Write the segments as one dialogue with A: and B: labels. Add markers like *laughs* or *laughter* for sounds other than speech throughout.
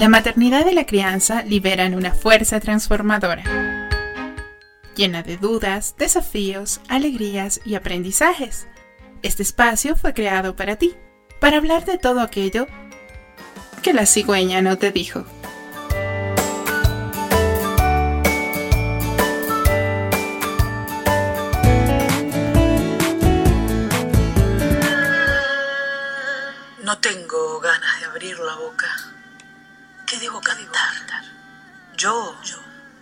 A: La maternidad y la crianza liberan una fuerza transformadora, llena de dudas, desafíos, alegrías y aprendizajes. Este espacio fue creado para ti, para hablar de todo aquello que la cigüeña no te dijo.
B: Yo,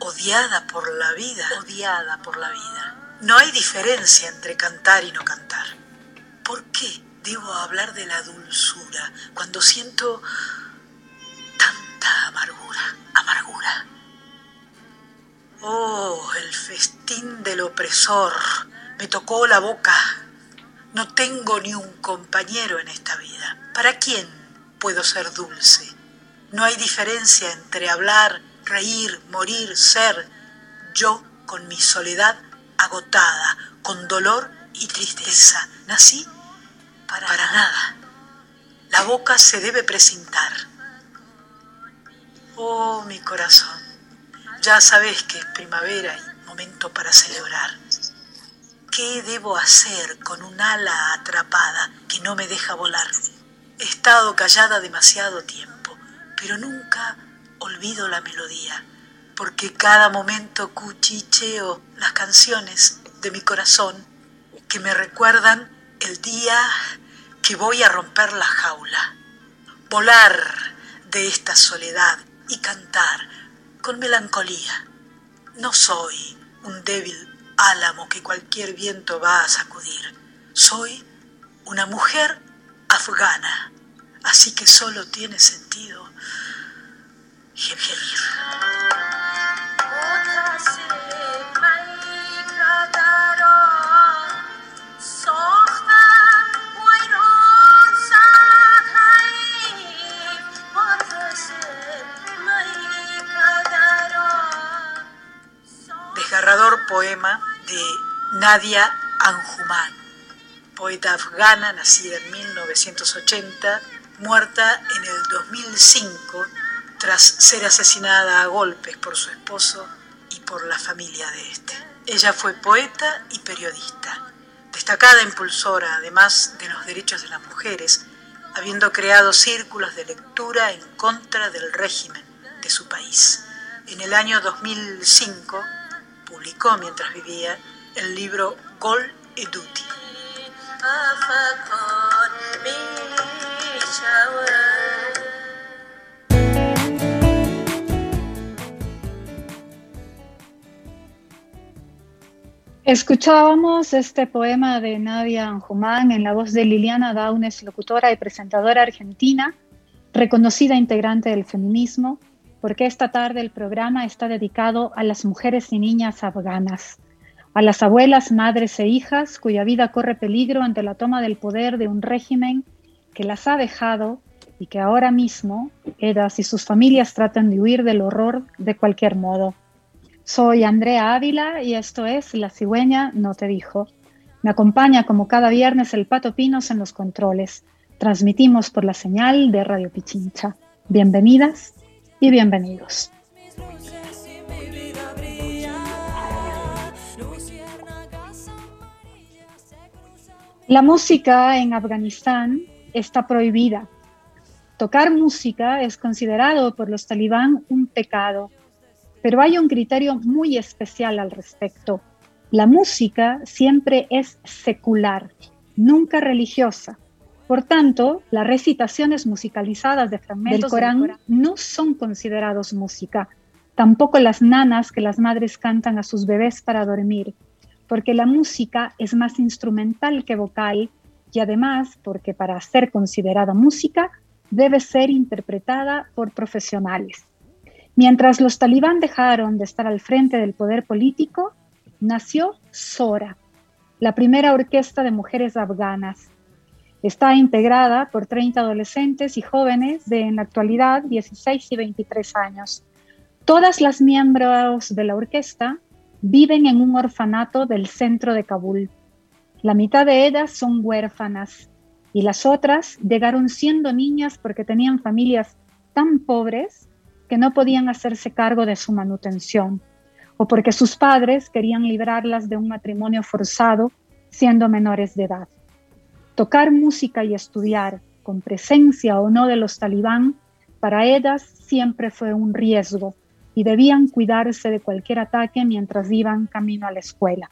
B: odiada por la vida, odiada por la vida. No hay diferencia entre cantar y no cantar. ¿Por qué debo hablar de la dulzura cuando siento tanta amargura, amargura? Oh, el festín del opresor me tocó la boca. No tengo ni un compañero en esta vida. ¿Para quién puedo ser dulce? No hay diferencia entre hablar, reír, morir, ser. Yo, con mi soledad agotada, con dolor y tristeza, nací para, para nada. La boca se debe presentar. Oh, mi corazón, ya sabes que es primavera y momento para celebrar. ¿Qué debo hacer con un ala atrapada que no me deja volar? He estado callada demasiado tiempo pero nunca olvido la melodía, porque cada momento cuchicheo las canciones de mi corazón que me recuerdan el día que voy a romper la jaula, volar de esta soledad y cantar con melancolía. No soy un débil álamo que cualquier viento va a sacudir. Soy una mujer afgana, así que solo tiene sentido desgarrador poema de Nadia Anjuman, poeta afgana nacida en 1980, muerta en el 2005 tras ser asesinada a golpes por su esposo y por la familia de este. Ella fue poeta y periodista, destacada impulsora además de los derechos de las mujeres, habiendo creado círculos de lectura en contra del régimen de su país. En el año 2005 publicó mientras vivía el libro Gol e Duty.
C: Escuchábamos este poema de Nadia Anjumán en la voz de Liliana Daunes, locutora y presentadora argentina, reconocida integrante del feminismo, porque esta tarde el programa está dedicado a las mujeres y niñas afganas, a las abuelas, madres e hijas cuya vida corre peligro ante la toma del poder de un régimen que las ha dejado y que ahora mismo ellas y sus familias tratan de huir del horror de cualquier modo. Soy Andrea Ávila y esto es La cigüeña no te dijo. Me acompaña como cada viernes el Pato Pinos en los controles. Transmitimos por la señal de Radio Pichincha. Bienvenidas y bienvenidos. La música en Afganistán está prohibida. Tocar música es considerado por los talibán un pecado pero hay un criterio muy especial al respecto. La música siempre es secular, nunca religiosa. Por tanto, las recitaciones musicalizadas de fragmentos del Corán, no son considerados música, tampoco las nanas que las madres cantan a sus bebés para dormir, porque la música es más instrumental que vocal y además porque para ser considerada música debe ser interpretada por profesionales. Mientras los talibán dejaron de estar al frente del poder político, nació Sora, la primera orquesta de mujeres afganas. Está integrada por 30 adolescentes y jóvenes de en la actualidad 16 y 23 años. Todas las miembros de la orquesta viven en un orfanato del centro de Kabul. La mitad de ellas son huérfanas y las otras llegaron siendo niñas porque tenían familias tan pobres que no podían hacerse cargo de su manutención, o porque sus padres querían librarlas de un matrimonio forzado siendo menores de edad. Tocar música y estudiar, con presencia o no de los talibán, para ellas siempre fue un riesgo y debían cuidarse de cualquier ataque mientras iban camino a la escuela.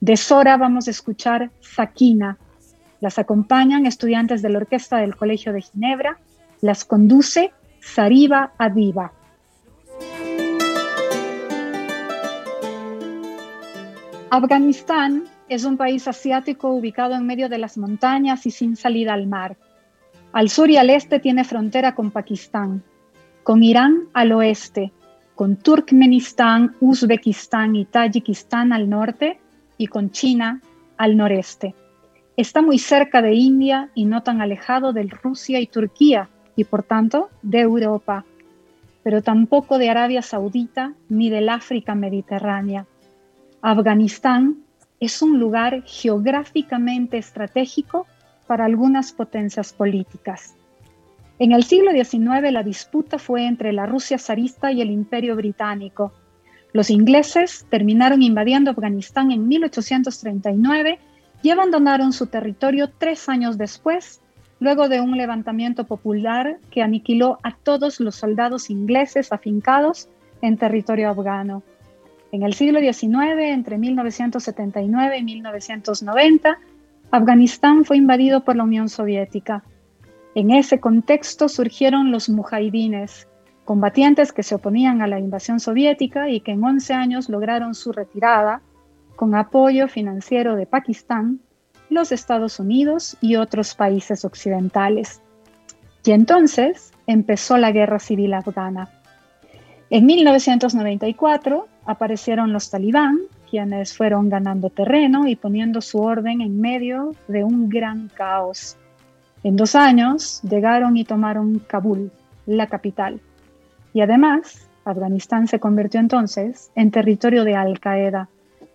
C: De Sora vamos a escuchar Sakina. Las acompañan estudiantes de la orquesta del Colegio de Ginebra. Las conduce Sariba Adiba. Afganistán es un país asiático ubicado en medio de las montañas y sin salida al mar. Al sur y al este tiene frontera con Pakistán, con Irán al oeste, con Turkmenistán, Uzbekistán y Tayikistán al norte y con China al noreste. Está muy cerca de India y no tan alejado de Rusia y Turquía y por tanto de Europa, pero tampoco de Arabia Saudita ni del África mediterránea. Afganistán es un lugar geográficamente estratégico para algunas potencias políticas. En el siglo XIX la disputa fue entre la Rusia zarista y el Imperio Británico, los ingleses terminaron invadiendo Afganistán en 1839 y abandonaron su territorio tres años después, luego de un levantamiento popular que aniquiló a todos los soldados ingleses afincados en territorio afgano. En el siglo XIX, entre 1979 y 1990, Afganistán fue invadido por la Unión Soviética. En ese contexto surgieron los mujahidines, combatientes que se oponían a la invasión soviética y que en 11 años lograron su retirada con apoyo financiero de Pakistán, los Estados Unidos y otros países occidentales. Y entonces empezó la guerra civil afgana. En 1994 aparecieron los talibán, quienes fueron ganando terreno y poniendo su orden en medio de un gran caos. En dos años llegaron y tomaron Kabul, la capital. Y además, Afganistán se convirtió entonces en territorio de Al Qaeda,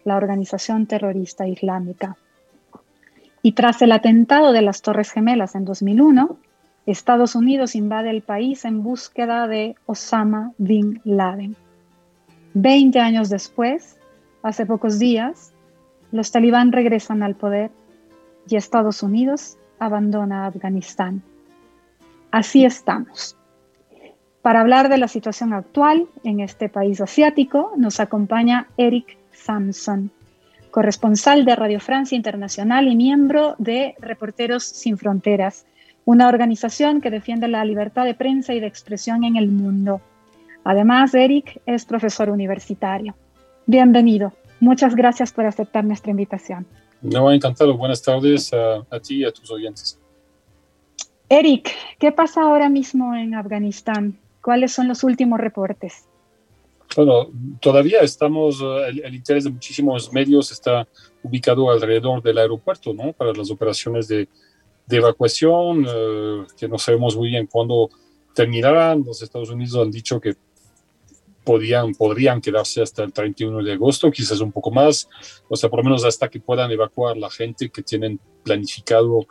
C: la organización terrorista islámica. Y tras el atentado de las Torres Gemelas en 2001, Estados Unidos invade el país en búsqueda de Osama bin Laden. Veinte años después, hace pocos días, los talibán regresan al poder y Estados Unidos abandona Afganistán. Así estamos. Para hablar de la situación actual en este país asiático, nos acompaña Eric Samson, corresponsal de Radio Francia Internacional y miembro de Reporteros Sin Fronteras, una organización que defiende la libertad de prensa y de expresión en el mundo. Además, Eric es profesor universitario. Bienvenido. Muchas gracias por aceptar nuestra invitación.
D: No, encantado. Buenas tardes a, a ti y a tus oyentes.
C: Eric, ¿qué pasa ahora mismo en Afganistán? ¿Cuáles son los últimos reportes?
D: Bueno, todavía estamos, eh, el, interés de muchísimos medios está ubicado alrededor del aeropuerto, ¿no? Para las operaciones de, de evacuación, eh, que no sabemos muy bien cuándo terminarán. Los Estados Unidos han dicho que podían, podrían quedarse hasta el 31 de agosto, quizás un poco más, o sea, por lo menos hasta que puedan evacuar la gente que tienen planificado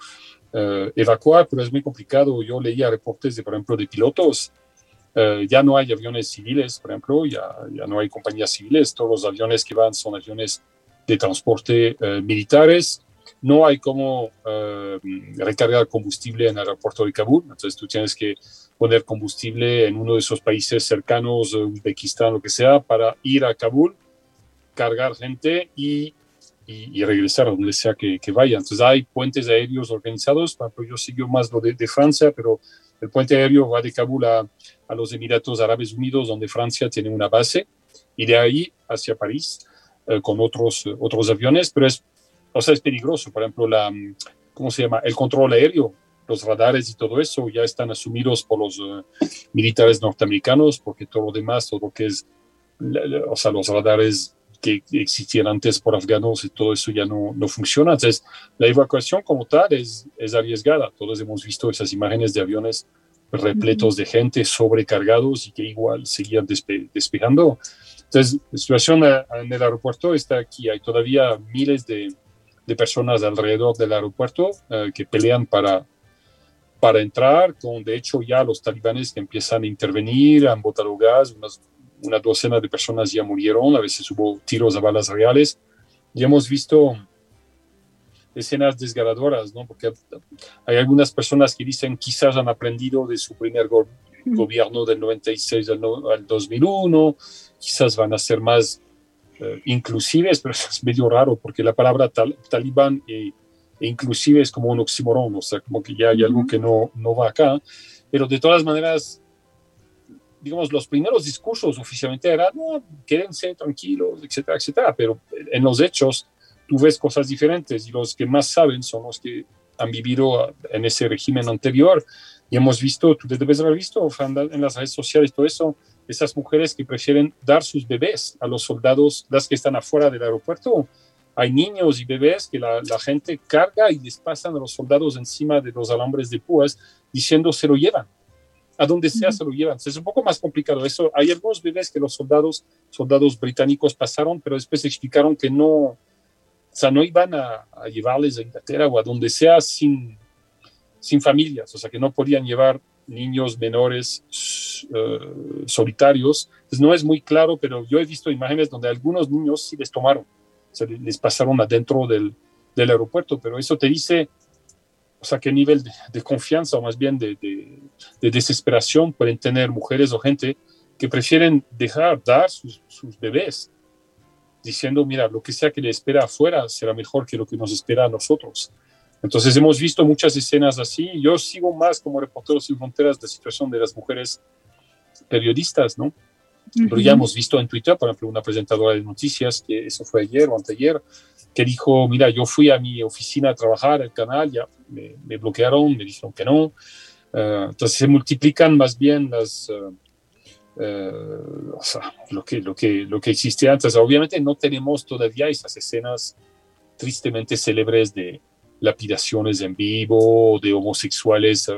D: eh, evacuar, pero es muy complicado. Yo leía reportes, de, por ejemplo, de pilotos eh, ya no hay aviones civiles, por ejemplo, ya, ya no hay compañías civiles, todos los aviones que van son aviones de transporte eh, militares. No hay cómo eh, recargar combustible en el aeropuerto de Kabul, entonces tú tienes que poner combustible en uno de esos países cercanos, Uzbekistán, lo que sea, para ir a Kabul, cargar gente y, y, regresar a donde sea que, que, vaya. Entonces hay puentes aéreos organizados, por ejemplo, yo sigo más lo de, de Francia, pero el puente aéreo va de Kabul a, a, los Emiratos Árabes Unidos, donde Francia tiene una base, y de ahí hacia París eh, con otros, otros aviones, pero es, o sea, es peligroso. Por ejemplo, la, ¿cómo se llama? El control aéreo, los radares y todo eso ya están asumidos por los eh, militares norteamericanos, porque todo lo demás, todo lo que es, o sea, los radares que existían antes por afganos y todo eso ya no, no funciona. Entonces, la evacuación como tal es, es arriesgada. Todos hemos visto esas imágenes de aviones repletos de gente sobrecargados y que igual seguían despejando. Entonces, la situación en el aeropuerto está aquí. Hay todavía miles de, de personas alrededor del aeropuerto eh, que pelean para, para entrar, con de hecho ya los talibanes que empiezan a intervenir, han botado gas, una docena de personas ya murieron, a veces hubo tiros a balas reales, y hemos visto escenas desgarradoras, ¿no? Porque hay algunas personas que dicen quizás han aprendido de su primer gobierno del 96 al, 2001, quizás van a ser más uh, inclusives, pero es medio raro porque la palabra talibán e, e, inclusive es como un oxímoron, o sea, como que ya hay algo que no, no va acá, pero de todas maneras, digamos, los primeros discursos oficialmente eran, no, quédense tranquilos, etcétera, etcétera, pero en los hechos tú ves cosas diferentes y los que más saben son los que han vivido en ese régimen anterior y hemos visto, tú debes haber visto en las redes sociales todo eso, esas mujeres que prefieren dar sus bebés a los soldados, las que están afuera del aeropuerto. Hay niños y bebés que la, gente carga y les pasan a los soldados encima de los alambres de púas diciendo se lo llevan. A donde sea se lo llevan. Es un poco más complicado eso. Hay algunos bebés que los soldados, soldados británicos pasaron, pero después explicaron que no, o sea, no iban a, llevarles a Inglaterra o a donde sea sin, sin familias, o sea, que no podían llevar niños menores eh, solitarios. Pues no es muy claro, pero yo he visto imágenes donde algunos niños sí les tomaron, o sea, les pasaron adentro del, del aeropuerto, pero eso te dice, o sea, qué nivel de, confianza o más bien de, de, de, desesperación pueden tener mujeres o gente que prefieren dejar dar sus, sus bebés diciendo, mira, lo que sea que le espera afuera será mejor que lo que nos espera a nosotros. Entonces hemos visto muchas escenas así. Yo sigo más como reportero sin fronteras la situación de las mujeres periodistas, ¿no? Pero ya hemos visto en Twitter, por ejemplo, una presentadora de noticias, que eso fue ayer o anteayer, que dijo, mira, yo fui a mi oficina a trabajar, el canal, ya me, bloquearon, me dijeron que no. Uh, entonces se multiplican más bien las... Uh, eh, o sea, lo que, lo, que, lo que existía antes. Obviamente no tenemos todavía esas escenas tristemente célebres de lapidaciones en vivo, de homosexuales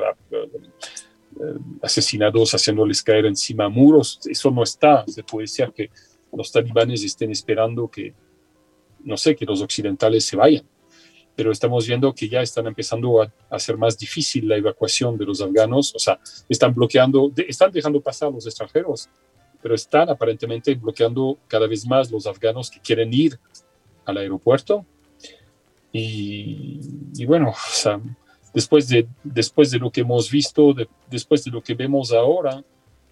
D: asesinados haciéndoles caer encima muros. Eso no está. Se puede decir que los talibanes estén esperando que, no sé, que los occidentales se vayan pero estamos viendo que ya están empezando a hacer más difícil la evacuación de los afganos, o sea, están bloqueando, están dejando pasar a los extranjeros, pero están aparentemente bloqueando cada vez más los afganos que quieren ir al aeropuerto. Y, bueno, o sea, después, de, después de lo que hemos visto, después de lo que vemos ahora,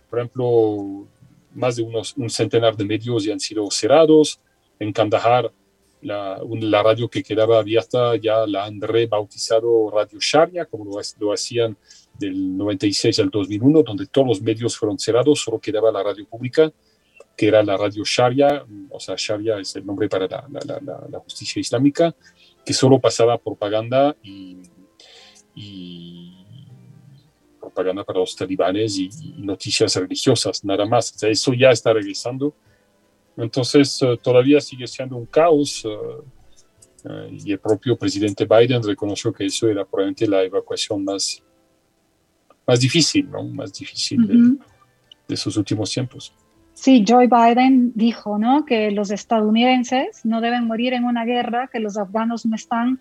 D: por ejemplo, más de unos, un centenar de medios ya han sido cerrados. En Kandahar la, la, radio que quedaba abierta ya la han rebautizado Radio Sharia, como lo, lo, hacían del 96 al 2001, donde todos los medios fueron cerrados, solo quedaba la radio pública, que era la Radio Sharia, o sea, Sharia es el nombre para la, la, la justicia islámica, que solo pasaba propaganda y, y propaganda para los talibanes y, y, noticias religiosas, nada más. O sea, eso ya está regresando entonces, eh, todavía sigue siendo un caos eh, eh, y el propio presidente Biden reconoció que eso era probablemente la evacuación más, más difícil, ¿no? Más difícil de, de sus últimos tiempos.
C: Sí, Joe Biden dijo ¿no? que los estadounidenses no deben morir en una guerra, que los afganos no están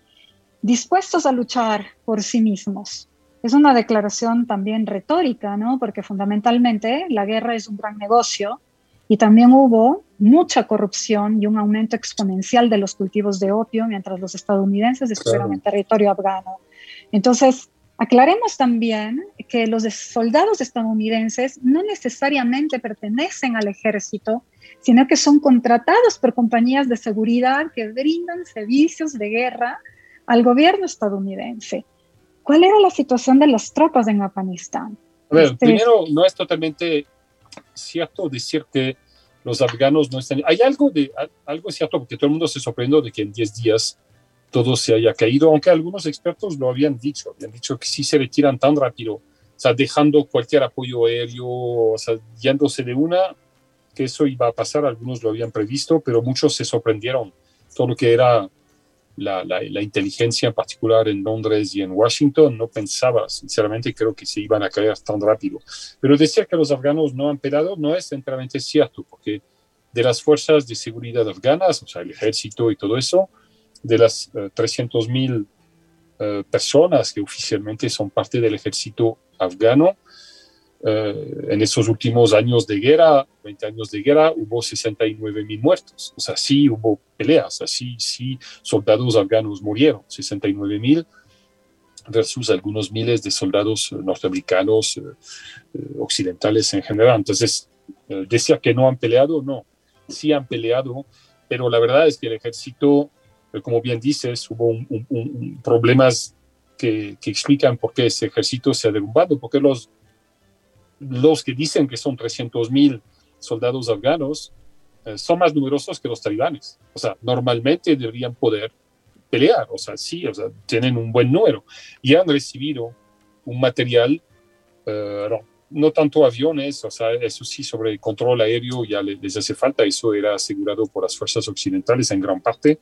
C: dispuestos a luchar por sí mismos. Es una declaración también retórica, ¿no? porque fundamentalmente la guerra es un gran negocio y también hubo mucha corrupción y un aumento exponencial de los cultivos de opio mientras los estadounidenses estuvieron en territorio afgano. Entonces, aclaremos también que los soldados estadounidenses no necesariamente pertenecen al ejército, sino que son contratados por compañías de seguridad que brindan servicios de guerra al gobierno estadounidense. ¿Cuál era la situación de las tropas en Afganistán?
D: A ver, este, primero, no es totalmente cierto decir que los afganos no están... Hay algo, de, algo cierto, porque todo el mundo se sorprendió de que en 10 días todo se haya caído, aunque algunos expertos lo habían dicho, habían dicho que sí se retiran tan rápido, o sea, dejando cualquier apoyo aéreo, o sea, yéndose de una, que eso iba a pasar, algunos lo habían previsto, pero muchos se sorprendieron. Todo lo que era la, inteligencia en particular en Londres y en Washington, no pensaba, sinceramente, creo que se iban a caer tan rápido. Pero decir que los afganos no han pelado no es enteramente cierto, porque de las fuerzas de seguridad afganas, o sea, el ejército y todo eso, de las 300.000 eh, eh, personas que oficialmente son parte del ejército afgano. Eh, en esos últimos años de guerra, 20 años de guerra, hubo 69 mil muertos. O sea, sí hubo peleas, así sí soldados afganos murieron, 69 mil versus algunos miles de soldados norteamericanos, occidentales en general. Entonces, decía que no han peleado, no, sí han peleado, pero la verdad es que el ejército como bien dices, hubo un, problemas que, explican por qué ese ejército se ha derrumbado, porque los, los que dicen que son 300 mil soldados afganos eh, son más numerosos que los talibanes. O sea, normalmente deberían poder pelear, o sea, sí, o sea, tienen un buen número. Y han recibido un material, eh, no, tanto aviones, o sea, eso sí, sobre el control aéreo ya les, les hace falta, eso era asegurado por las fuerzas occidentales en gran parte,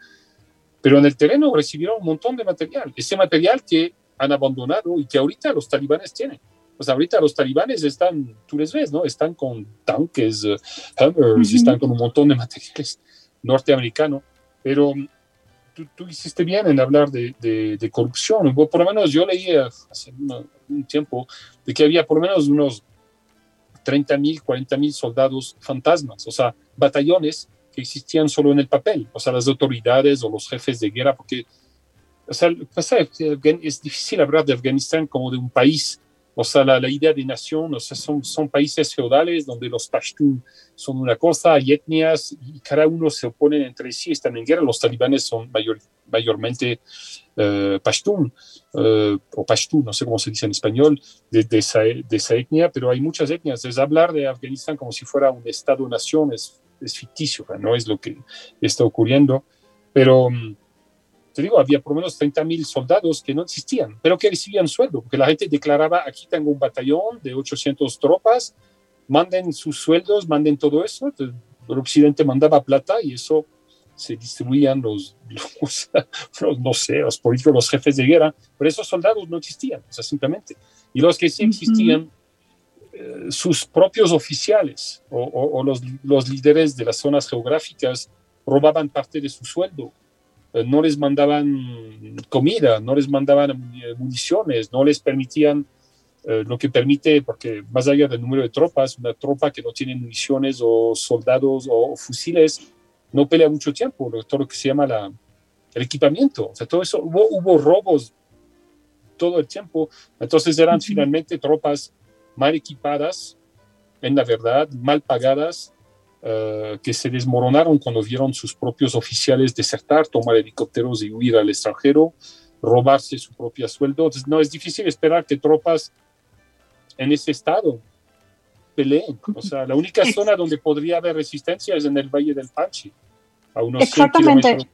D: pero en el terreno recibieron un montón de material, ese material que han abandonado y que ahorita los talibanes tienen. Pues ahorita los talibanes están, tú les ves, ¿no? Están con tanques, uh, Hummers, están con un montón de materiales norteamericanos, pero mm, tú, tú, hiciste bien en hablar de, de, corrupción. Por lo menos yo leí hace un tiempo de que había por lo menos unos 30 mil, 40 mil soldados fantasmas, o sea, batallones que existían solo en el papel, o sea, las autoridades o los jefes de guerra, porque o sea, es difícil hablar de Afganistán como de un país, o sea, la, idea de nación, o sea, son, son países feudales donde los pashtun son una cosa, hay etnias y cada uno se opone entre sí, están en guerra, los talibanes son mayor, mayormente uh, pashtun, uh, o pashtun, no sé cómo se dice en español, de, de, esa, de, esa, etnia, pero hay muchas etnias, es hablar de Afganistán como si fuera un estado-nación, es es ficticio, no es lo que está ocurriendo, pero mm, te digo, había por lo menos 30 mil soldados que no existían, pero que recibían sueldo, porque la gente declaraba, aquí tengo un batallón de 800 tropas, manden sus sueldos, manden todo eso, el occidente mandaba plata y eso se distribuían *laughs* los, no sé, los políticos, los jefes de guerra, pero esos soldados no existían, o sea, simplemente. Y los que sí existían, eh, sus propios oficiales o, los, los, líderes de las zonas geográficas robaban parte de su sueldo. Eh, no les mandaban comida, no les mandaban eh, municiones, no les permitían lo que permite, porque más allá del número de tropas, una tropa que no tiene municiones o soldados o, fusiles no pelea mucho tiempo, todo lo que se llama la, el equipamiento. O sea, todo eso, hubo, hubo robos todo el tiempo. Entonces eran finalmente tropas mal equipadas, en la verdad, mal pagadas, eh, que se desmoronaron cuando vieron sus propios oficiales desertar, tomar helicópteros y huir al extranjero, robarse su propio sueldo. Entonces, no es difícil esperar que tropas en ese estado peleen. O sea, la única *laughs* zona donde podría haber resistencia es en el Valle del Panchi, a unos
C: Exactamente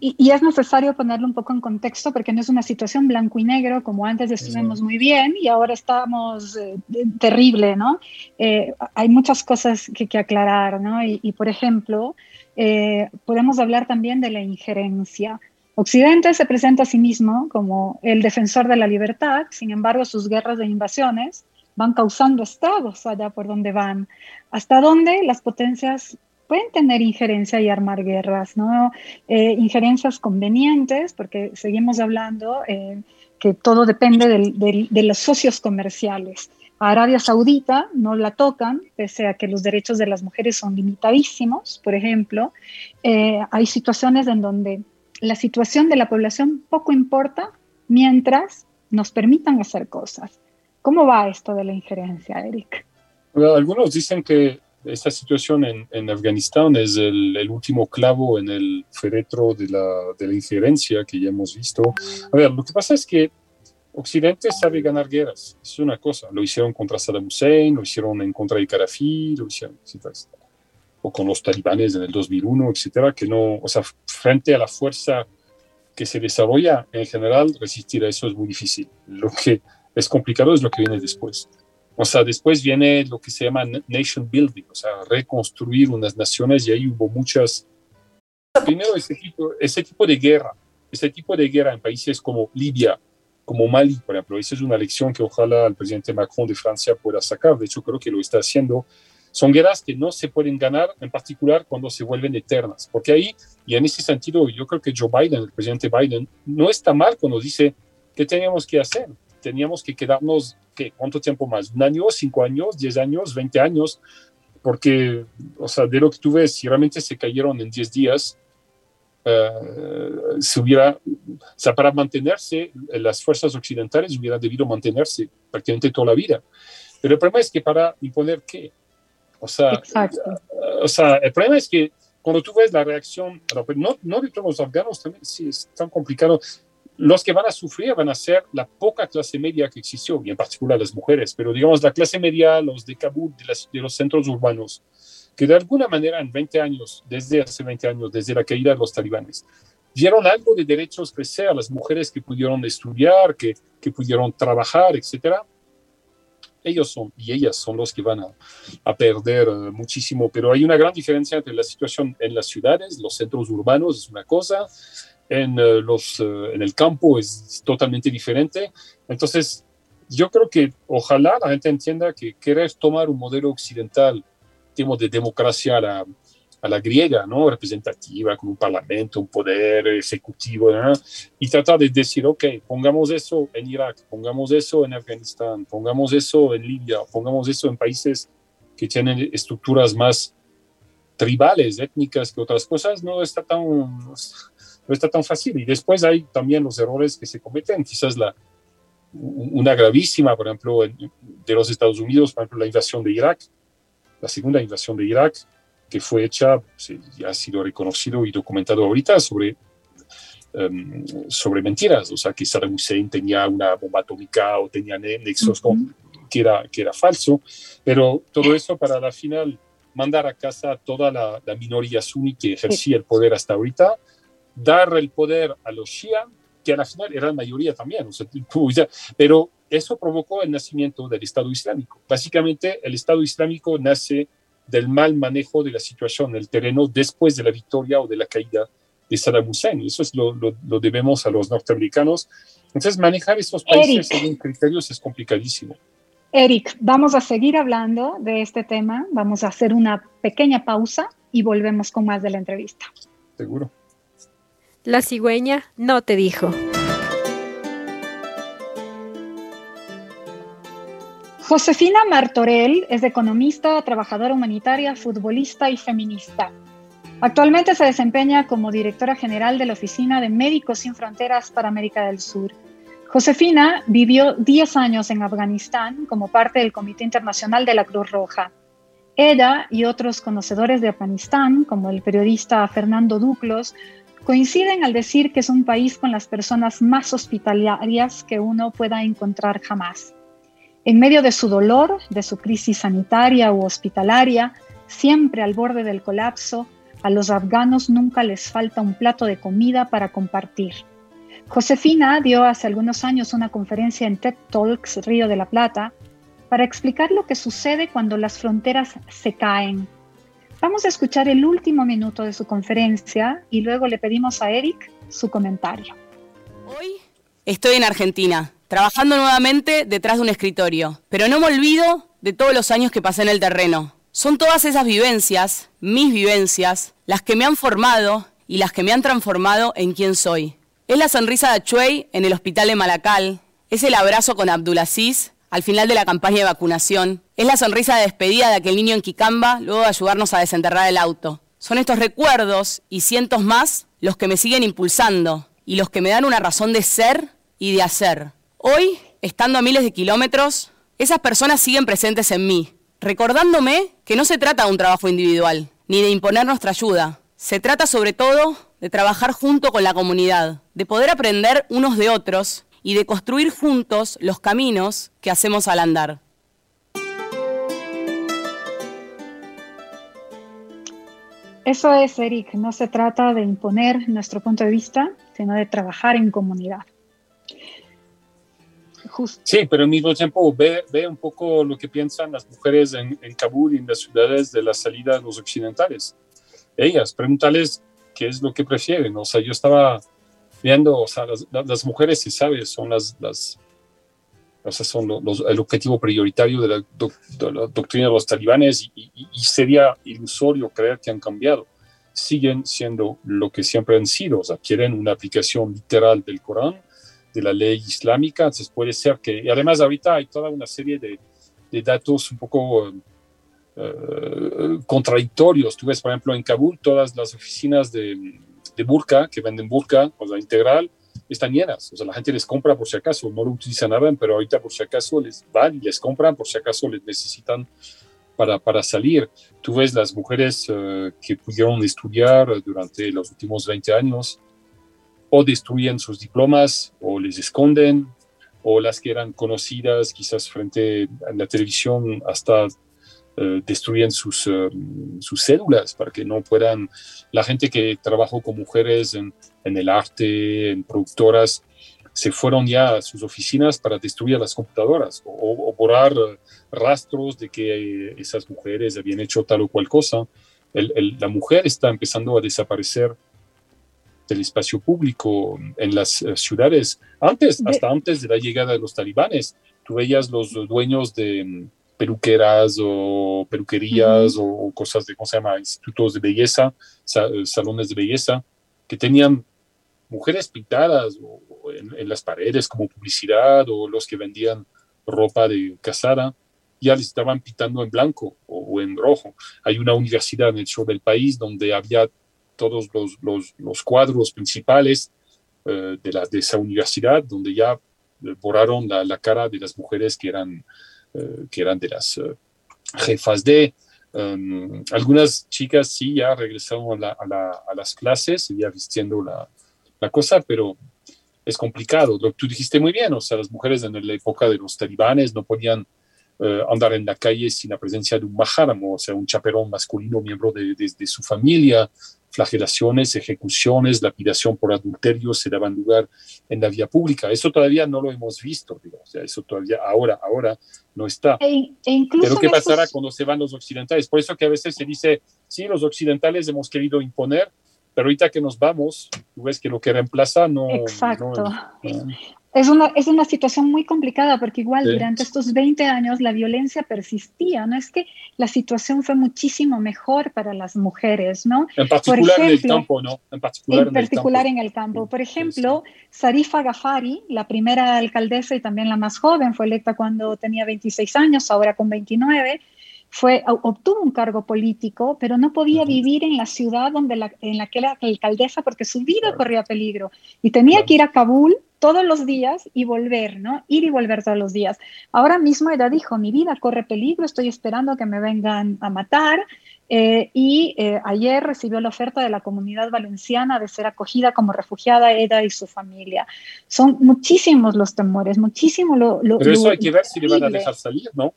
C: y, es necesario ponerlo un poco en contexto porque no es una situación blanco y negro como antes estuvimos muy bien y ahora estamos eh, terrible, ¿no? Eh, hay muchas cosas que, que aclarar, ¿no? Y, por ejemplo, eh, podemos hablar también de la injerencia. Occidente se presenta a sí mismo como el defensor de la libertad, sin embargo sus guerras de invasiones van causando estados allá por donde van, hasta donde las potencias pueden tener injerencia y armar guerras, ¿no? Eh, injerencias convenientes, porque seguimos hablando eh, que todo depende de los socios comerciales. A Arabia Saudita no la tocan, pese a que los derechos de las mujeres son limitadísimos, por ejemplo. Eh, hay situaciones en donde la situación de la población poco importa mientras nos permitan hacer cosas. ¿Cómo va esto de la injerencia, Eric?
D: algunos dicen que esta situación en, en Afganistán es el, el, último clavo en el féretro de la, de la injerencia que ya hemos visto. A ver, lo que pasa es que Occidente sabe ganar guerras, es una cosa. Lo hicieron contra Saddam Hussein, lo hicieron en contra de Gaddafi, lo hicieron, etcétera, o con los talibanes en el 2001, etcétera, que no, o sea, frente a la fuerza que se desarrolla en general, resistir a eso es muy difícil. Lo que es complicado es lo que viene después. O sea, después viene lo que se llama nation building, o sea, reconstruir unas naciones y ahí hubo muchas. Primero, ese tipo, ese tipo de guerra, ese tipo de guerra en países como Libia, como Mali, por ejemplo, esa es una lección que ojalá el presidente Macron de Francia pueda sacar. De hecho, creo que lo está haciendo. son guerras que no se pueden ganar, en particular cuando se vuelven eternas, porque ahí, y en ese sentido, yo creo que Joe Biden, el presidente Biden, no está mal cuando dice que teníamos que hacer. Teníamos que quedarnos, ¿qué? ¿cuánto tiempo más? ¿Un año, cinco años, diez años, veinte años? Porque, o sea, de lo que tú ves, si realmente se cayeron en diez días, uh, se hubiera, o sea, para mantenerse, las fuerzas occidentales hubieran debido mantenerse prácticamente toda la vida. Pero el problema es que para imponer qué? O sea, o sea, el problema es que cuando tú ves la reacción, no, no de todos los afganos, también sí es tan complicado. Los que van a sufrir van a ser la poca clase media que existió, y en particular las mujeres, pero digamos la clase media, los de Kabul, de, los centros urbanos, que de alguna manera en 20 años, desde hace 20 años, desde la caída de los talibanes, dieron algo de derechos crecer las mujeres que pudieron estudiar, que, que pudieron trabajar, etcétera ellos son y ellas son los que van a, a, perder eh, muchísimo. Pero hay una gran diferencia entre la situación en las ciudades, los centros urbanos es una cosa, en, uh, los, uh, en el campo es totalmente diferente. Entonces, yo creo que ojalá la gente entienda que querer tomar un modelo occidental, tipo de democracia, la, a la griega, ¿no? representativa, con un parlamento, un poder ejecutivo, ¿no? y tratar de decir, ok, pongamos eso en Irak, pongamos eso en Afganistán, pongamos eso en Libia, pongamos eso en países que tienen estructuras más tribales, étnicas que otras cosas, no está tan, no está tan fácil. Y después hay también los errores que se cometen, quizás la, una gravísima, por ejemplo, de los Estados Unidos, por ejemplo, la invasión de Irak, la segunda invasión de Irak, que fue hecha, ya ha sido reconocido y documentado ahorita sobre, um, sobre mentiras, o sea, que Saddam Hussein tenía una bomba atómica o tenía nexos uh -huh. que, era, que era falso, pero todo eso para la final mandar a casa toda la, la minoría suní que ejercía el poder hasta ahorita, dar el poder a los shia, que a la final era la mayoría también, o sea, *laughs* pero eso provocó el nacimiento del Estado Islámico. Básicamente, el Estado Islámico nace del mal manejo de la situación en el terreno después de la victoria o de la caída de Saddam Hussein. Eso es lo, lo, lo debemos a los norteamericanos. Entonces, manejar estos países Eric, según criterios es complicadísimo.
C: Eric, vamos a seguir hablando de este tema. Vamos a hacer una pequeña pausa y volvemos con más de la entrevista.
D: Seguro.
E: La cigüeña no te dijo.
C: Josefina Martorell es economista, trabajadora humanitaria, futbolista y feminista. Actualmente se desempeña como directora general de la Oficina de Médicos Sin Fronteras para América del Sur. Josefina vivió 10 años en Afganistán como parte del Comité Internacional de la Cruz Roja. Ella y otros conocedores de Afganistán, como el periodista Fernando Duclos, coinciden al decir que es un país con las personas más hospitalarias que uno pueda encontrar jamás. En medio de su dolor, de su crisis sanitaria u hospitalaria, siempre al borde del colapso, a los afganos nunca les falta un plato de comida para compartir. Josefina dio hace algunos años una conferencia en TED Talks Río de la Plata para explicar lo que sucede cuando las fronteras se caen. Vamos a escuchar el último minuto de su conferencia y luego le pedimos a Eric su comentario.
F: Hoy estoy en Argentina trabajando nuevamente detrás de un escritorio. Pero no me olvido de todos los años que pasé en el terreno. Son todas esas vivencias, mis vivencias, las que me han formado y las que me han transformado en quien soy. Es la sonrisa de Chuey en el hospital de Malacal, es el abrazo con Abdulaziz al final de la campaña de vacunación, es la sonrisa de despedida de aquel niño en Quicamba luego de ayudarnos a desenterrar el auto. Son estos recuerdos y cientos más los que me siguen impulsando y los que me dan una razón de ser y de hacer. Hoy, estando a miles de kilómetros, esas personas siguen presentes en mí, recordándome que no se trata de un trabajo individual, ni de imponer nuestra ayuda. Se trata sobre todo de trabajar junto con la comunidad, de poder aprender unos de otros y de construir juntos los caminos que hacemos al andar.
C: Eso es, Eric, no se trata de imponer nuestro punto de vista, sino de trabajar en comunidad.
D: Justo. Sí, pero al mismo tiempo ve, ve, un poco lo que piensan las mujeres en, en, Kabul y en las ciudades de la salida de los occidentales. Ellas, pregúntales qué es lo que prefieren. O sea, yo estaba viendo, o sea, las, las mujeres, si sabes, son las, las, O sea, son los, el objetivo prioritario de la, doctrina de los talibanes y, sería ilusorio creer que han cambiado. Siguen siendo lo que siempre han sido, o sea, quieren una aplicación literal del Corán, de la ley islámica, entonces puede ser que, y además ahorita hay toda una serie de, de datos un poco eh, contradictorios. Tú ves, por ejemplo, en Kabul, todas las oficinas de, de burka, que venden burka, o sea, integral, están llenas. O sea, la gente les compra por si acaso, no lo utilizan nada, pero ahorita por si acaso les van y les compran, por si acaso les necesitan para, para salir. Tú ves las mujeres eh, que pudieron estudiar durante los últimos 20 años, o destruyen sus diplomas, o les esconden, o las que eran conocidas quizás frente a la televisión hasta eh, destruyen sus, eh, sus células para que no puedan, la gente que trabajó con mujeres en, en, el arte, en productoras, se fueron ya a sus oficinas para destruir las computadoras o, borrar rastros de que esas mujeres habían hecho tal o cual cosa. la mujer está empezando a desaparecer del espacio público en las eh, ciudades. Antes, hasta antes de la llegada de los talibanes, tú veías los dueños de, peluqueras o peluquerías o cosas de, ¿cómo se llama? Institutos de belleza, eh, salones de belleza, que tenían mujeres pintadas en, las paredes como publicidad o los que vendían ropa de casada, ya les estaban pintando en blanco o, en rojo. Hay una universidad en el sur del país donde había todos los, los, los cuadros principales eh, de, la, de esa universidad, donde ya borraron la, la cara de las mujeres que eran eh, que eran de las eh, jefas de. Um, algunas chicas sí ya regresaron a, a, las clases, ya vistiendo la, la, cosa, pero es complicado. Lo que tú dijiste muy bien, o sea, las mujeres en la época de los talibanes no podían eh, andar en la calle sin la presencia de un maharam, o sea, un chaperón masculino, miembro de, de su familia, flagelaciones, ejecuciones, lapidación por adulterio se daban lugar en la vía pública. Eso todavía no lo hemos visto, digo, o sea, eso todavía ahora, ahora no está.
C: E, e
D: Pero ¿qué pasará cuando se van los occidentales? Por eso que a veces se dice, sí, los occidentales hemos querido imponer, pero ahorita que nos vamos, tú ves que lo que reemplaza no...
C: Exacto. no, es una, es una situación muy complicada porque igual durante estos 20 años la violencia persistía, no es que la situación fue muchísimo mejor para las mujeres, ¿no?
D: En particular en el campo, ¿no?
C: En particular, en, particular en, el campo. Por ejemplo, Sarifa Gafari, la primera alcaldesa y también la más joven, fue electa cuando tenía 26 años, ahora con 29, fue, obtuvo un cargo político, pero no podía vivir en la ciudad donde la, en la que era alcaldesa porque su vida corría peligro y tenía que ir a Kabul todos los días y volver, ¿no? Ir y volver todos los días. Ahora mismo ella dijo, mi vida corre peligro, estoy esperando que me vengan a matar. Eh, y eh, ayer recibió la oferta de la comunidad valenciana de ser acogida como refugiada ella y su familia. Son muchísimos los temores, muchísimo lo... lo
D: Pero eso hay que ver si le van a dejar salir, ¿no?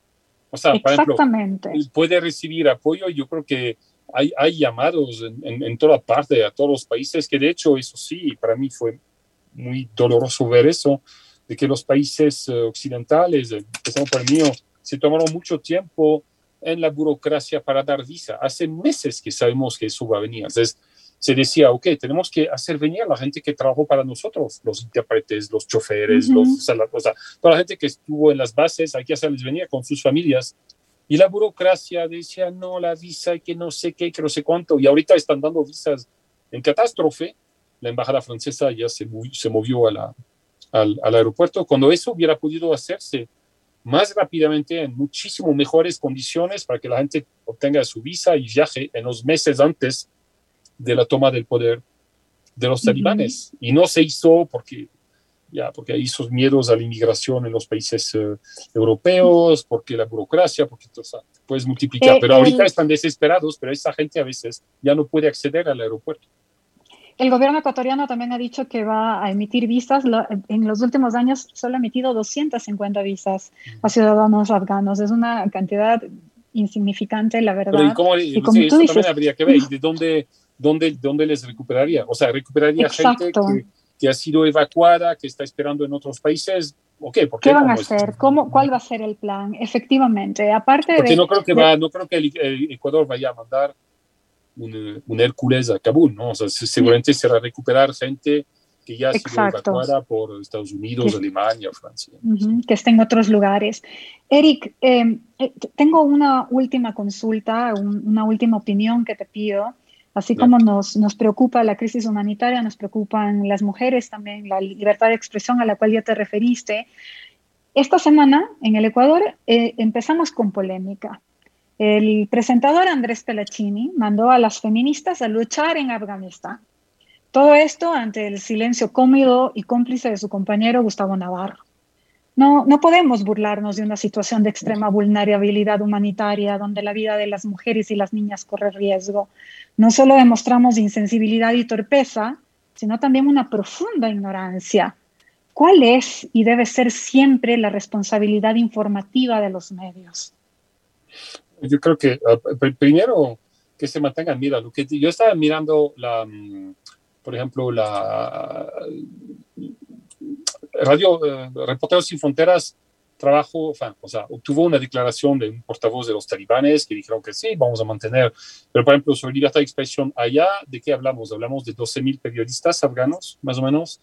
D: O sea,
C: Exactamente.
D: puede recibir apoyo. Yo creo que hay, hay llamados en, en, toda parte, a todos los países, que de hecho, eso sí, para mí fue muy doloroso ver eso, de que los países eh, occidentales, empezando por el mío, se tomaron mucho tiempo en la burocracia para dar visa. Hace meses que sabemos que eso va a venir. Entonces, se decía, ok, tenemos que hacer venir a la gente que trabajó para nosotros, los intérpretes, los choferes, los, o sea, toda la gente que estuvo en las bases, hay que hacerles venir con sus familias. Y la burocracia decía, no, la visa, que no sé qué, que no sé cuánto. Y ahorita están dando visas en catástrofe la embajada francesa ya se, se movió a la, al, al, aeropuerto, cuando eso hubiera podido hacerse más rápidamente, en muchísimo mejores condiciones, para que la gente obtenga su visa y viaje en los meses antes de la toma del poder de los talibanes. Y no se hizo porque, ya, porque hay esos miedos a la inmigración en los países eh, europeos, porque la burocracia, porque todo eso puedes multiplicar. Eh, pero ahorita están desesperados, pero esa gente a veces ya no puede acceder al aeropuerto.
C: El gobierno ecuatoriano también ha dicho que va a emitir visas. En los últimos años solo ha emitido 250 visas a ciudadanos afganos. Es una cantidad insignificante, la verdad.
D: ¿y cómo, y como tú dices, también habría que ver. ¿Y de *laughs* dónde, dónde, dónde les recuperaría? O sea, recuperaría gente que, que, ha sido evacuada, que está esperando en otros países. Okay, ¿por
C: qué, van a hacer? ¿Cómo, ¿Cuál va a ser el plan? Efectivamente, aparte
D: Porque
C: de,
D: no creo que, va, no creo que el Ecuador vaya a mandar un, Hércules a Kabul, ¿no? O sea, seguramente será recuperar gente que ya ha sido evacuada por Estados Unidos, Alemania, Francia.
C: que está en otros lugares. Eric, em, eh, tengo una última consulta, una última opinión que te pido. Así como nos, nos preocupa la crisis humanitaria, nos preocupan las mujeres también, la libertad de expresión a la cual ya te referiste. Esta semana en el Ecuador eh, empezamos con polémica. El presentador Andrés Pelacini mandó a las feministas a luchar en Afganistán. Todo esto ante el silencio cómodo y cómplice de su compañero Gustavo Navarro. No, no podemos burlarnos de una situación de extrema vulnerabilidad humanitaria donde la vida de las mujeres y las niñas corre riesgo. No solo demostramos insensibilidad y torpeza, sino también una profunda ignorancia. ¿Cuál es y debe ser siempre la responsabilidad informativa de los medios?
D: Yo creo que ah, primero que se mantengan, mira, lo que yo estaba mirando la, mm, por ejemplo, la Radio eh, Reporteros Sin Fronteras trabajo, o sea, obtuvo una declaración de un portavoz de los talibanes que dijeron que sí, vamos a mantener, pero por ejemplo, sobre libertad de expresión allá, ¿de qué hablamos? Hablamos de 12.000 periodistas afganos, más o menos,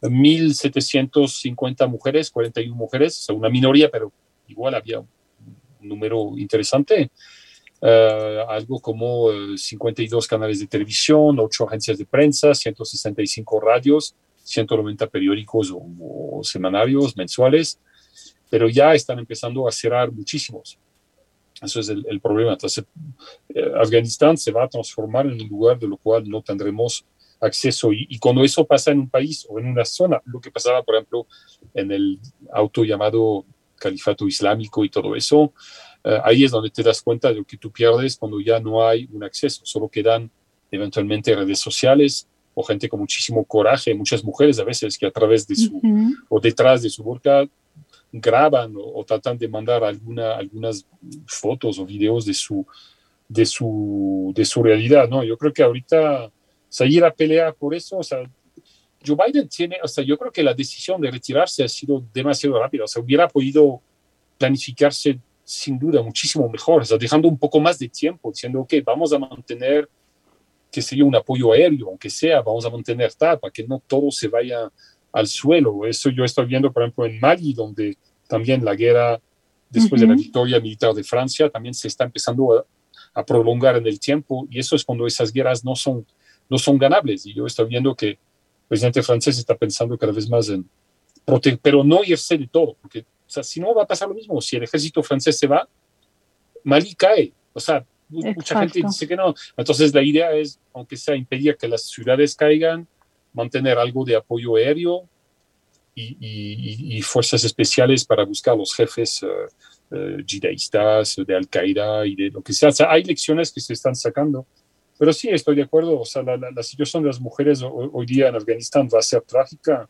D: 1.750 mujeres, 41 mujeres, o sea, una minoría, pero igual había número interesante. Uh, algo como 52 eh, canales de televisión, 8 agencias de prensa, 165 radios, 190 periódicos o, semanarios mensuales, pero ya están empezando a cerrar muchísimos. Eso es el, problema. Entonces, eh, Afganistán se va a transformar en un lugar de lo cual no tendremos acceso. Y, y, cuando eso pasa en un país o en una zona, lo que pasaba, por ejemplo, en el auto llamado Califato Islámico y todo eso, eh, ahí es donde te das cuenta de lo que tú pierdes cuando ya no hay un acceso, solo quedan eventualmente redes sociales o gente con muchísimo coraje, muchas mujeres a veces que a través de su o detrás de su burka graban o, tratan de mandar alguna, algunas fotos o videos de su, de su, de su realidad, ¿no? Yo creo que ahorita salir a pelear por eso, o sea, Joe Biden tiene, o sea, yo creo que la decisión de retirarse ha sido demasiado rápida, o sea, hubiera podido planificarse sin duda muchísimo mejor, o sea, dejando un poco más de tiempo, diciendo, ok, vamos a mantener que sería un apoyo aéreo, aunque sea, vamos a mantener tal, para que no todo se vaya al suelo. Eso yo estoy viendo, por ejemplo, en Mali, donde también la guerra, después de la victoria militar de Francia, también se está empezando a, a, prolongar en el tiempo, y eso es cuando esas guerras no son, no son ganables. Y yo estoy viendo que presidente francés está pensando cada vez más en proteger, pero no irse de todo, porque o sea, si no, va a pasar lo mismo. Si el ejército francés se va, Mali cae. O sea, mucha gente dice que no. Entonces, la idea es, aunque sea impedir que las ciudades caigan, mantener algo de apoyo aéreo y, fuerzas especiales para buscar a los jefes uh, de Al-Qaeda y de lo que sea. O sea, hay lecciones que se están sacando. Pero sí, estoy de acuerdo. O sea, la, la, situación de las mujeres hoy día en Afganistán va a ser trágica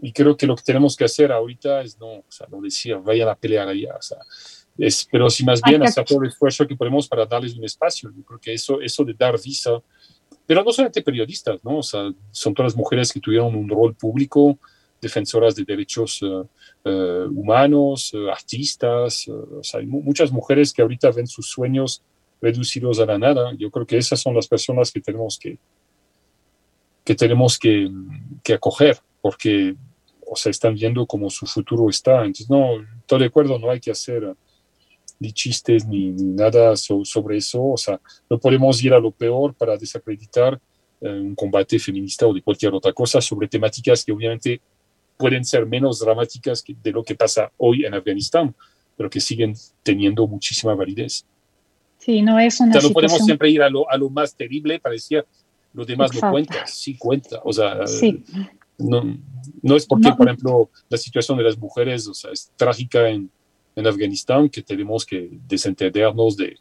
D: y creo que lo que tenemos que hacer ahorita es no, o sea, no decir, vayan a pelear allá, o sea, es, pero si más bien hacer todo el esfuerzo que ponemos para darles un espacio. Yo creo que eso, eso de dar visa, pero no solamente periodistas, ¿no? O sea, son todas las mujeres que tuvieron un rol público, defensoras de derechos uh, uh, humanos, uh, artistas, o sea, hay muchas mujeres que ahorita ven sus sueños reducidos a la nada. Yo creo que esas son las personas que tenemos que, que, tenemos que, acoger, porque o sea, están viendo cómo su futuro está. Entonces, no, estoy de acuerdo, no hay que hacer ni chistes ni, nada sobre eso. O sea, no podemos ir a lo peor para desacreditar eh, un combate feminista o de cualquier otra cosa sobre temáticas que obviamente pueden ser menos dramáticas que de lo que pasa hoy en Afganistán, pero que siguen teniendo muchísima validez.
C: Sí, no es una.
D: O sea, no podemos siempre ir a lo, a lo más terrible para decir lo demás no cuenta, sí cuenta. O sea, sí no, no es porque, por ejemplo, la situación de las mujeres o sea, es trágica en, en Afganistán que tenemos que desentendernos de,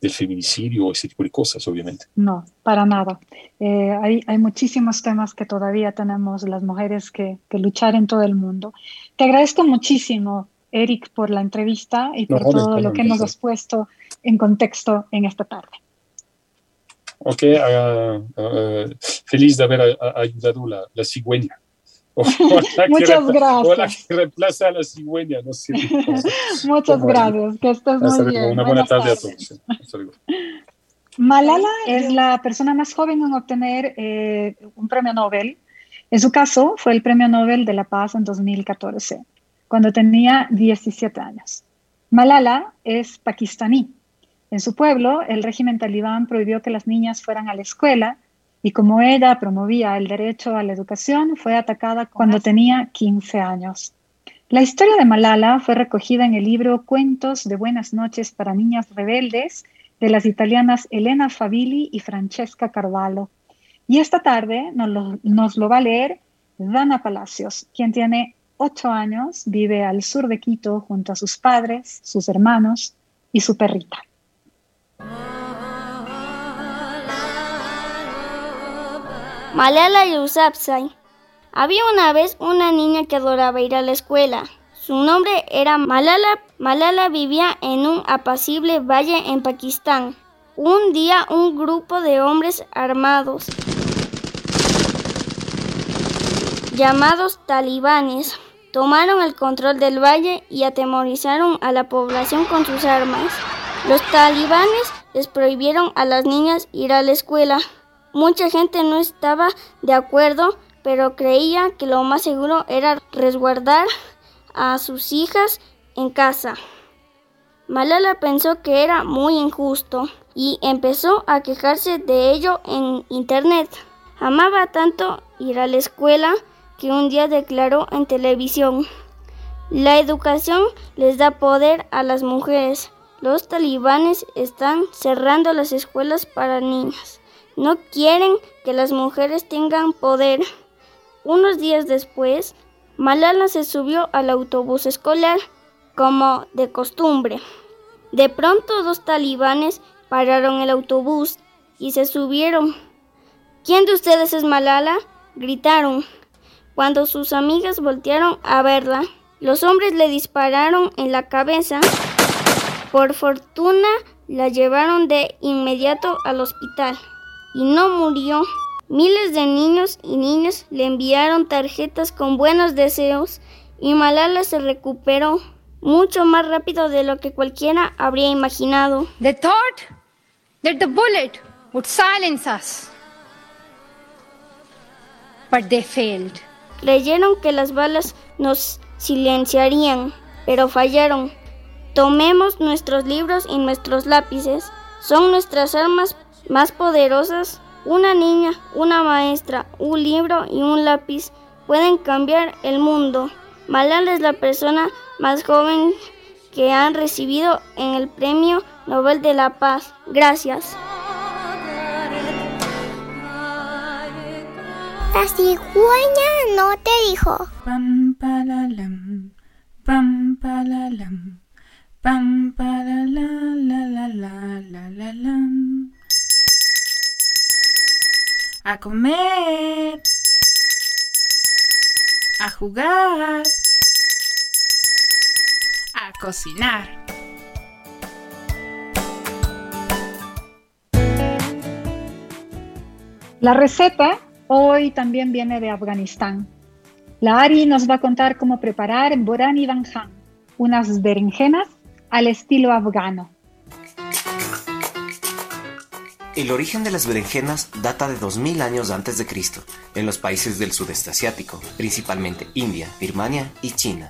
D: del feminicidio, ese tipo de cosas, obviamente.
C: No, para nada. Eh, hay, hay, muchísimos temas que todavía tenemos las mujeres que, que, luchar en todo el mundo. Te agradezco muchísimo, Eric, por la entrevista y por todo lo que nos has puesto en contexto en esta tarde.
D: Ok, uh, uh, feliz de haber ayudado la, la cigüeña. *laughs*
C: Muchas gracias.
D: O la que reemplaza a la cigüeña, no sé. *laughs*
C: Muchas gracias, que estés muy bien.
D: Una buena tarde a todos.
C: Malala es la persona más joven en obtener eh, un premio Nobel En su caso, fue el Premio Nobel de la Paz en 2014, cuando tenía 17 años. Malala es pakistaní. En su pueblo, el régimen talibán prohibió que las niñas fueran a la escuela y como ella promovía el derecho a la educación, fue atacada cuando tenía 15 años. La historia de Malala fue recogida en el libro Cuentos de Buenas noches para Niñas Rebeldes de las italianas Elena Favilli y Francesca Carvalho. Y esta tarde nos lo, nos lo va a leer Dana Palacios, quien tiene ocho años, vive al sur de Quito junto a sus padres, sus hermanos y su perrita.
G: Malala Yousafzai. Había una vez una niña que adoraba ir a la escuela. Su nombre era Malala. Malala vivía en un apacible valle en Pakistán. Un día un grupo de hombres armados llamados talibanes tomaron el control del valle y atemorizaron a la población con sus armas. Los talibanes les prohibieron a las niñas ir a la escuela. Mucha gente no estaba de acuerdo, pero creía que lo más seguro era resguardar a sus hijas en casa. Malala pensó que era muy injusto y empezó a quejarse de ello en internet. Amaba tanto ir a la escuela que un día declaró en televisión, la educación les da poder a las mujeres. Los talibanes están cerrando las escuelas para niñas. No quieren que las mujeres tengan poder. Unos días después, Malala se subió al autobús escolar, como de costumbre. De pronto dos talibanes pararon el autobús y se subieron. ¿Quién de ustedes es Malala? gritaron. Cuando sus amigas voltearon a verla, los hombres le dispararon en la cabeza. Por fortuna la llevaron de inmediato al hospital y no murió. Miles de niños y niñas le enviaron tarjetas con buenos deseos y Malala se recuperó mucho más rápido de lo que cualquiera habría imaginado.
H: They thought that the bullet would silence us, but they failed.
G: Creyeron que las balas nos silenciarían, pero fallaron. Tomemos nuestros libros y nuestros lápices. Son nuestras armas más poderosas. Una niña, una maestra, un libro y un lápiz pueden cambiar el mundo. Malala es la persona más joven que han recibido en el Premio Nobel de la Paz. Gracias.
I: La cigüeña no te dijo.
A: Pam palalam, pam palalam, pam palala la la la la la lam. A comer, a jugar, a cocinar.
C: La receta hoy también viene de Afganistán. La Ari nos va a contar cómo preparar Borani Banjan, unas berenjenas al estilo afgano.
J: El origen de las berenjenas data de 2000 años antes de Cristo, en los países del sudeste asiático, principalmente India, Birmania y China.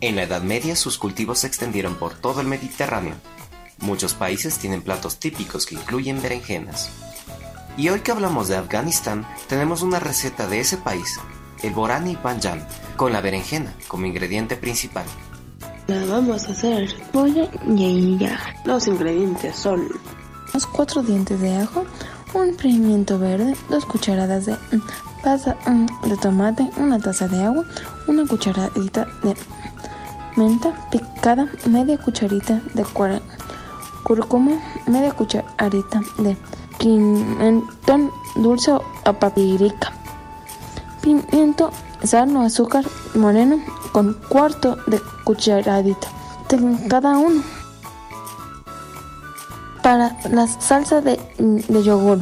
J: En la Edad Media sus cultivos se extendieron por todo el Mediterráneo. Muchos países tienen platos típicos que incluyen berenjenas. Y hoy que hablamos de Afganistán, tenemos una receta de ese país, el Borani Banjan, con la berenjena como ingrediente principal.
K: La vamos a hacer pollo y ya. Los ingredientes son
L: unos cuatro dientes de ajo, un pimiento verde, dos cucharadas de mm, pasta mm, de tomate, una taza de agua, una cucharadita de menta picada, media cucharita de cúrcuma, media cucharita de pimentón dulce o papirica, pimiento, sal o azúcar moreno con cuarto de cucharadita de cada uno. Para la salsa de, de yogur,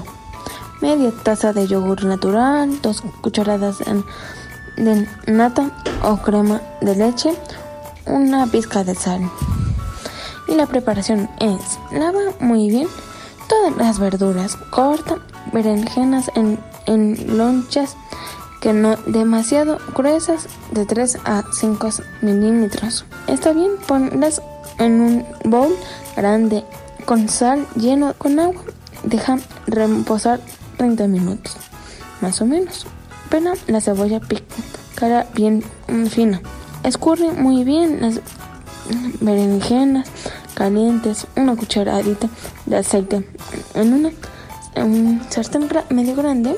L: media taza de yogur natural, dos cucharadas de nata o crema de leche, una pizca de sal. Y la preparación es lava muy bien todas las verduras, corta berenjenas en, en lonchas que no demasiado gruesas, de 3 a 5 milímetros. Está bien, ponlas en un bowl grande con sal lleno con agua. Deja reposar 30 minutos, más o menos. Pela la cebolla picara bien fina. Escurre muy bien las berenjenas calientes, una cucharadita de aceite en una un sartén medio grande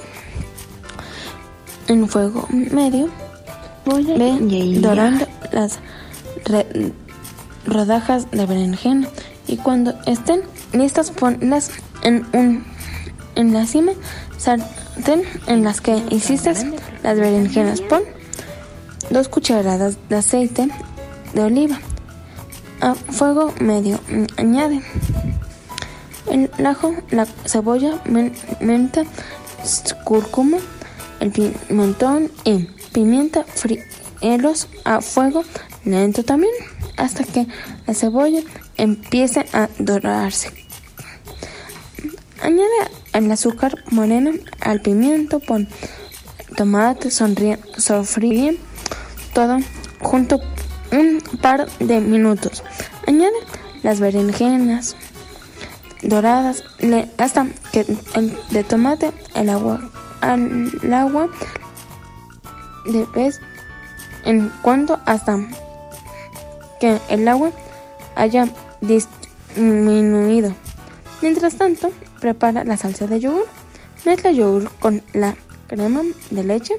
L: en fuego medio ve dorando las rodajas de berenjena. Y cuando estén listas ponlas en un en la cima sartén en las que hiciste las berenjenas. Pon dos cucharadas de aceite de oliva a fuego medio añade el ajo, la cebolla, menta, cúrcuma, el pimentón y pimienta frielos a fuego lento también hasta que la cebolla empiece a dorarse. Añade el azúcar moreno al pimiento, pon tomate, sofríe todo junto un par de minutos. Añade las berenjenas, doradas hasta que el de tomate el agua al agua de vez en cuando hasta que el agua haya disminuido. Mientras tanto, prepara la salsa de yogur. Mezcla yogur con la crema de leche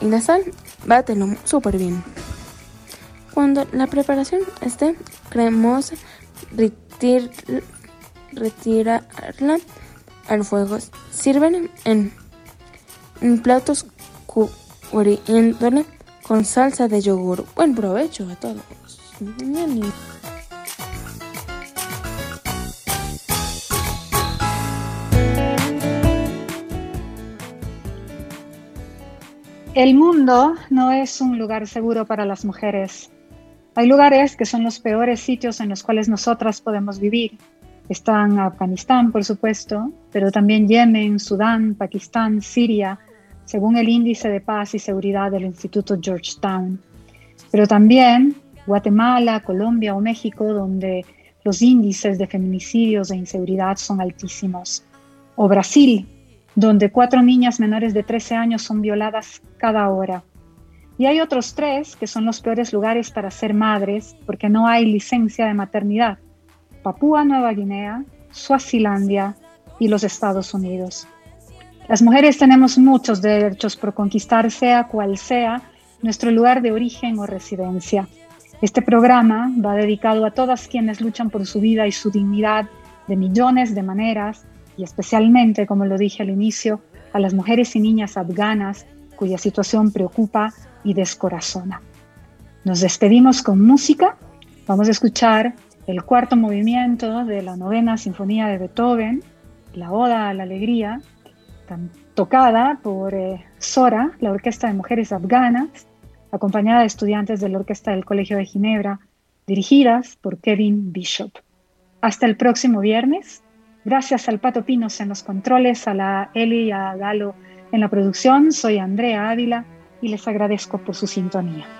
L: y la sal. Bátelo súper bien. Cuando la preparación esté cremosa, retira retirarla al fuego. Sirven en, platos cubriéndole con salsa de yogur. Buen provecho a todos.
C: El mundo no es un lugar seguro para las mujeres. Hay lugares que son los peores sitios en los cuales nosotras podemos vivir están Afganistán, por supuesto, pero también Yemen, Sudán, Pakistán, Siria, según el índice de paz y seguridad del Instituto Georgetown. Pero también Guatemala, Colombia o México, donde los índices de feminicidios e inseguridad son altísimos. O Brasil, donde cuatro niñas menores de 13 años son violadas cada hora. Y hay otros tres que son los peores lugares para ser madres porque no hay licencia de maternidad. Papúa Nueva Guinea, Suazilandia y los Estados Unidos. Las mujeres tenemos muchos derechos por conquistar, sea cual sea nuestro lugar de origen o residencia. Este programa va dedicado a todas quienes luchan por su vida y su dignidad de millones de maneras y especialmente, como lo dije al inicio, a las mujeres y niñas afganas cuya situación preocupa y descorazona. Nos despedimos con música. Vamos a escuchar el cuarto movimiento de la novena sinfonía de Beethoven, la Oda a la Alegría, tocada por eh, Sora, la Orquesta de Mujeres Afganas, acompañada de estudiantes de la Orquesta del Colegio de Ginebra, dirigidas por Kevin Bishop. Hasta el próximo viernes. Gracias al Pato Pinos en los controles, a la Eli y a Galo en la producción. Soy Andrea Ávila y les agradezco por su sintonía.